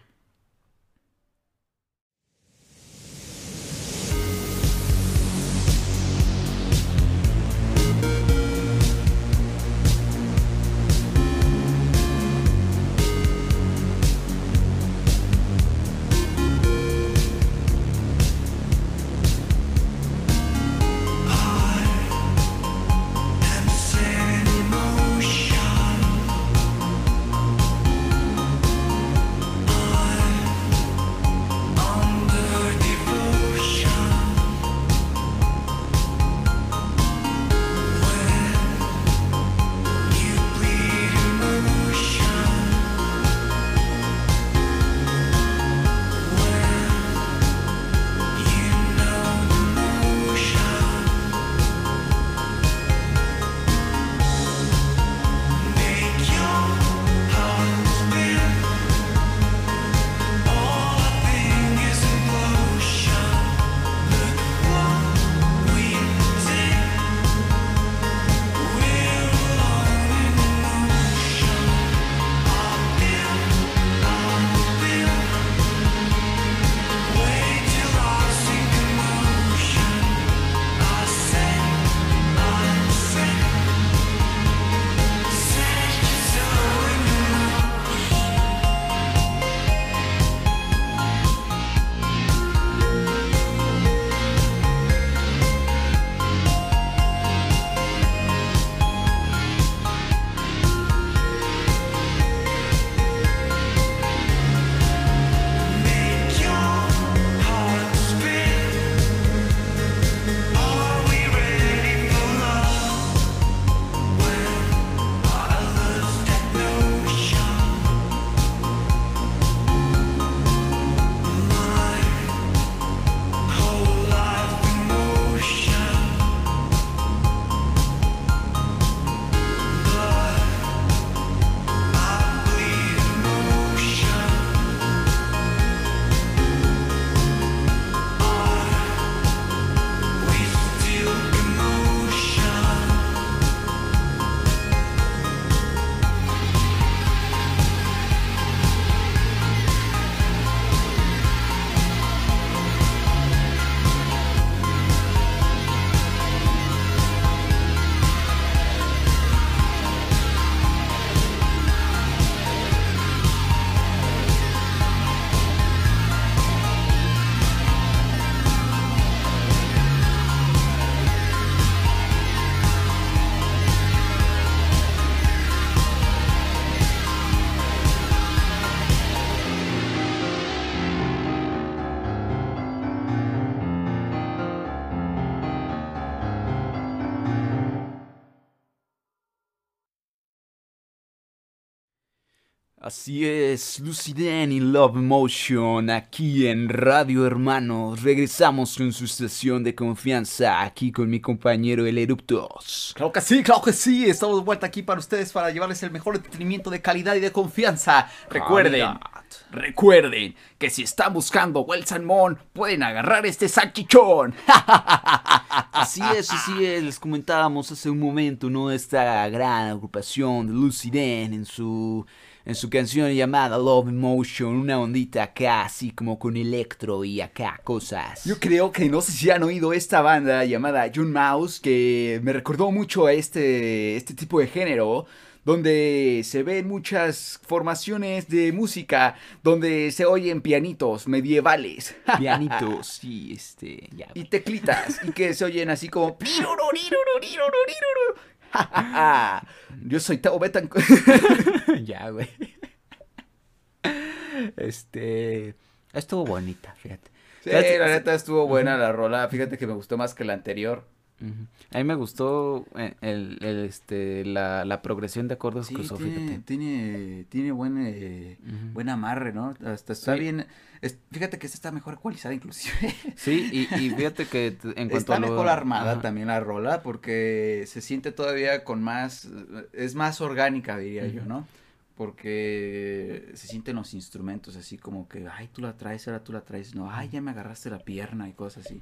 Así es, Luciden y Love Motion aquí en Radio Hermanos. Regresamos con su estación de confianza aquí con mi compañero El Eruptos. Claro que sí, claro que sí. Estamos de vuelta aquí para ustedes para llevarles el mejor entretenimiento de calidad y de confianza. Recuerden, recuerden que si están buscando Well Salmón, pueden agarrar este salchichón. así es, así es. Les comentábamos hace un momento, ¿no? Esta gran agrupación de Luciden en su en su canción llamada Love Emotion, una ondita acá, así como con electro y acá cosas. Yo creo que no sé si han oído esta banda llamada June Mouse, que me recordó mucho a este, este tipo de género donde se ven muchas formaciones de música, donde se oyen pianitos medievales. Pianitos, sí, este, ya. Y teclitas, y que se oyen así como... Yo soy Tao Betancourt. ya, güey. Este. Estuvo bonita, fíjate. Sí, la neta estuvo buena la rola. Fíjate que me gustó más que la anterior. A mí me gustó eh, el, el, este, la, la, progresión de acordes que usó, tiene, Tiene, tiene buen, eh, buen amarre, ¿no? Hasta está bien. fíjate que esta está mejor ecualizada inclusive. Sí, y, y fíjate que en cuanto está a mejor armada también la rola porque se siente todavía con más, es más orgánica diría yo, ¿no? Porque se sienten los instrumentos así como que, ay, tú la traes, ahora tú la traes, no, ay, ya me agarraste la pierna y cosas así.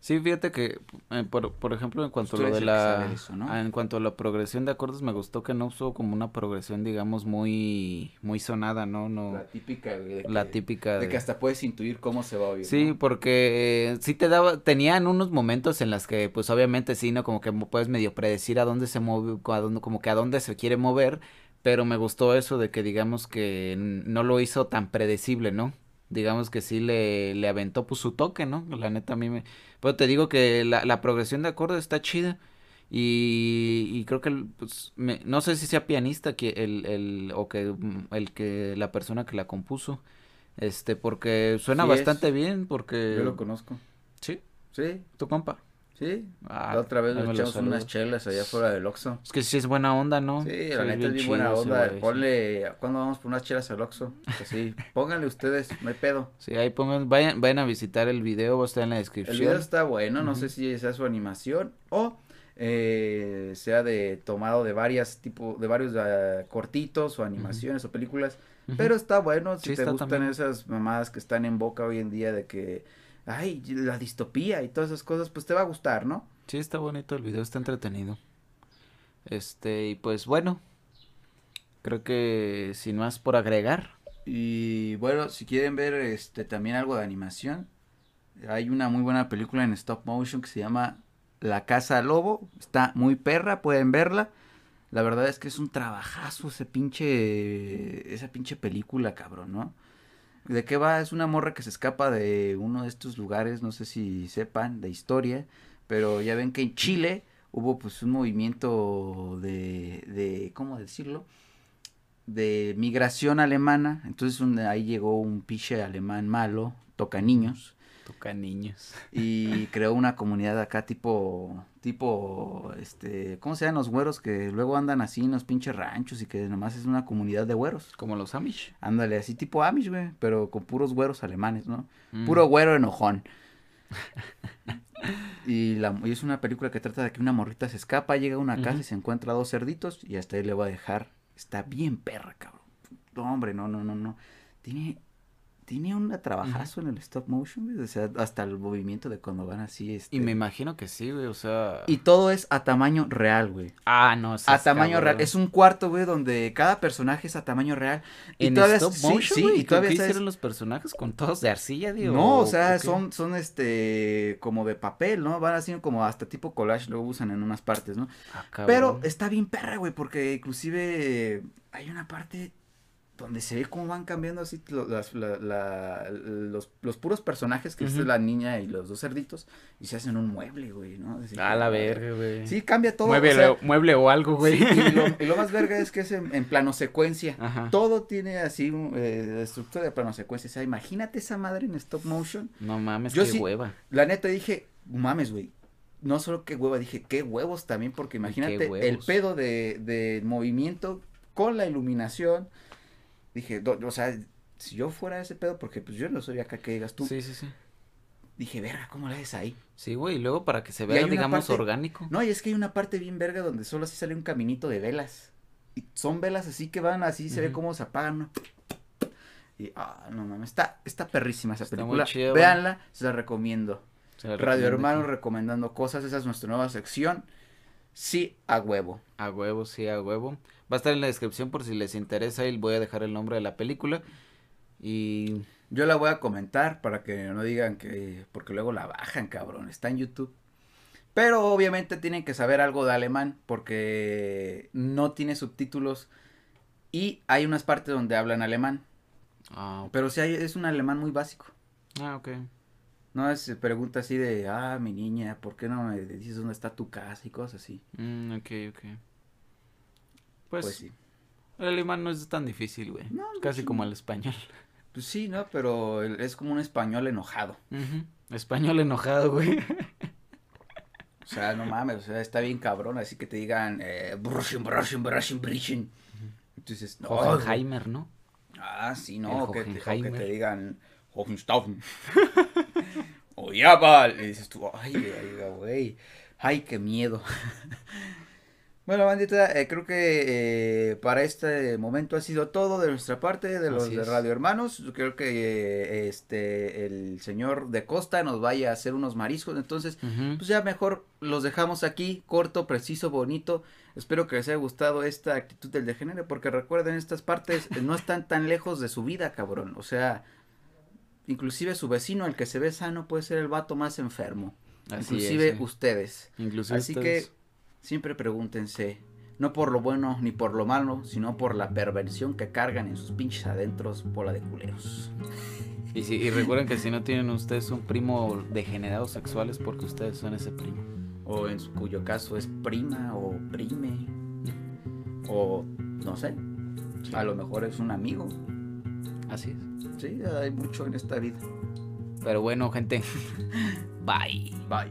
Sí, fíjate que, eh, por, por, ejemplo, en cuanto a lo de la... Ah, en cuanto a la progresión de acordes, me gustó que no usó como una progresión, digamos, muy muy sonada, ¿no? no la típica. De la típica. De, que hasta puedes intuir cómo se va a oír. Sí, porque eh, sí te daba... Tenían unos momentos en las que, pues, obviamente, sí, ¿no? Como que puedes medio predecir a dónde se mueve, a dónde, como que a dónde se quiere mover, pero me gustó eso de que, digamos, que no lo hizo tan predecible, ¿no? Digamos que sí le, le aventó pues su toque, ¿no? La neta a mí me... Pero te digo que la, la progresión de acordes está chida. Y, y creo que pues, me, no sé si sea pianista que el, el o que mm, el que la persona que la compuso este porque suena bastante bien porque yo lo conozco sí sí tu compa Sí, ah, la otra vez nos echamos unas chelas allá fuera del Oxxo. Es que sí es buena onda, ¿no? Sí, la neta es bien buena onda. Ponle, ¿cuándo vamos por unas chelas al Oxxo? Pues sí, pónganle ustedes, no hay pedo. Sí, ahí pongan, vayan, vayan a visitar el video, estar en la descripción. El video está bueno, no sé si sea su animación o eh, sea de tomado de varias tipo, de varios uh, cortitos o animaciones o películas, pero está bueno si te gustan esas mamadas que están en boca hoy en día de que ay, la distopía y todas esas cosas, pues te va a gustar, ¿no? Sí, está bonito el video, está entretenido. Este, y pues bueno, creo que sin más por agregar. Y bueno, si quieren ver este también algo de animación, hay una muy buena película en stop motion que se llama La Casa Lobo, está muy perra, pueden verla. La verdad es que es un trabajazo ese pinche esa pinche película, cabrón, ¿no? ¿De qué va? Es una morra que se escapa de uno de estos lugares, no sé si sepan, de historia, pero ya ven que en Chile hubo pues un movimiento de, de ¿cómo decirlo? De migración alemana, entonces ahí llegó un piche alemán malo, toca niños, Toca niños. Y creó una comunidad acá tipo, tipo, este, ¿cómo se llaman los güeros que luego andan así en los pinches ranchos y que nomás es una comunidad de güeros? Como los Amish. Ándale, así tipo Amish, güey, pero con puros güeros alemanes, ¿no? Mm. Puro güero enojón. y, la, y es una película que trata de que una morrita se escapa, llega a una casa y se encuentra dos cerditos y hasta ahí le va a dejar. Está bien perra, cabrón. No, hombre, no, no, no, no. Tiene tiene un trabajazo en el stop motion, güey. O sea, hasta el movimiento de cuando van así. Este... Y me imagino que sí, güey. O sea. Y todo es a tamaño real, güey. Ah, no. A tamaño real. Es un cuarto, güey, donde cada personaje es a tamaño real. Y ¿En todavía stop motion, sí, sí, y todavía hicieron los personajes con todos de arcilla, digo. No, o sea, son, son este, como de papel, ¿no? Van así como hasta tipo collage, lo usan en unas partes, ¿no? Ah, Pero está bien perra, güey, porque inclusive hay una parte donde se ve cómo van cambiando así los, los, puros personajes, que es la niña y los dos cerditos, y se hacen un mueble, güey, ¿no? a la verga, güey. Sí, cambia todo. Mueble, o, mueble o algo, güey. y, lo, más verga es que es en, plano secuencia. Todo tiene así eh, estructura de plano secuencia. O sea, imagínate esa madre en stop motion. No mames, qué hueva. La neta dije, mames, güey. No solo qué hueva, dije, qué huevos también, porque imagínate el pedo de, de movimiento con la iluminación Dije, do- o sea, si yo fuera ese pedo, porque pues yo no soy acá que digas tú. Sí, sí, sí. Dije, verga, ¿cómo le haces ahí? Sí, güey, y luego para que se vea, digamos, parte- orgánico. No, y es que hay una parte bien verga donde solo así sale un caminito de velas. Y son velas así que van así, se ve cómo se apagan. ¿no? Y, ah, no mames, está, está perrísima esa Está muy película. chida, güey. Véanla, se la recomiendo. Se la Radio recomiendo Hermanos aquí. recomendando cosas, esa es nuestra nueva sección. Sí, a huevo. A huevo, sí, a huevo. Va a estar en la descripción por si les interesa y voy a dejar el nombre de la película. Y Yo la voy a comentar para que no digan que. Porque luego la bajan, cabrón. Está en YouTube. Pero obviamente tienen que saber algo de alemán porque no tiene subtítulos. Y hay unas partes donde hablan alemán. Ah. Pero sí hay, es un alemán muy básico. Ah, ok. No es pregunta así de, ah, mi niña, ¿por qué no me dices dónde está tu casa y cosas así? Mm, ok, ok. Pues, Pues, sí. el alemán no es tan difícil, güey. No, Casi como el español. Pues sí, ¿no? Pero es como un español enojado. Español enojado, güey. O sea, no mames, o sea, está bien cabrón, así que te digan, eh, brushin, brushin, brushin, brushin. Entonces, no. Hohenheimer, ¿no? Ah, sí, no, que te, que te digan, Hohenstaufen. o Jabal. Y dices tú, ay, ay, güey, ay, qué miedo. Bueno, bandita, eh, creo que eh, para este momento ha sido todo de nuestra parte, de los Así de es. Radio Hermanos. Yo creo que eh, este el señor de Costa nos vaya a hacer unos mariscos, entonces pues ya mejor los dejamos aquí, corto, preciso, bonito. Espero que les haya gustado esta actitud del degenere, porque recuerden, estas partes no están tan lejos de su vida, cabrón. O sea, inclusive su vecino, el que se ve sano, puede ser el vato más enfermo. Así inclusive es, sí. ustedes. Inclusive Así ustedes. que siempre pregúntense, no por lo bueno ni por lo malo, sino por la perversión que cargan en sus pinches adentros, bola de culeros. Y, si- y recuerden que si no tienen ustedes un primo degenerado sexual es porque ustedes son ese primo. O en su cuyo caso es prima o prime. O no sé, Sí. a lo mejor es un amigo. Así es. Sí, hay mucho en esta vida. Pero bueno, gente. Bye. Bye.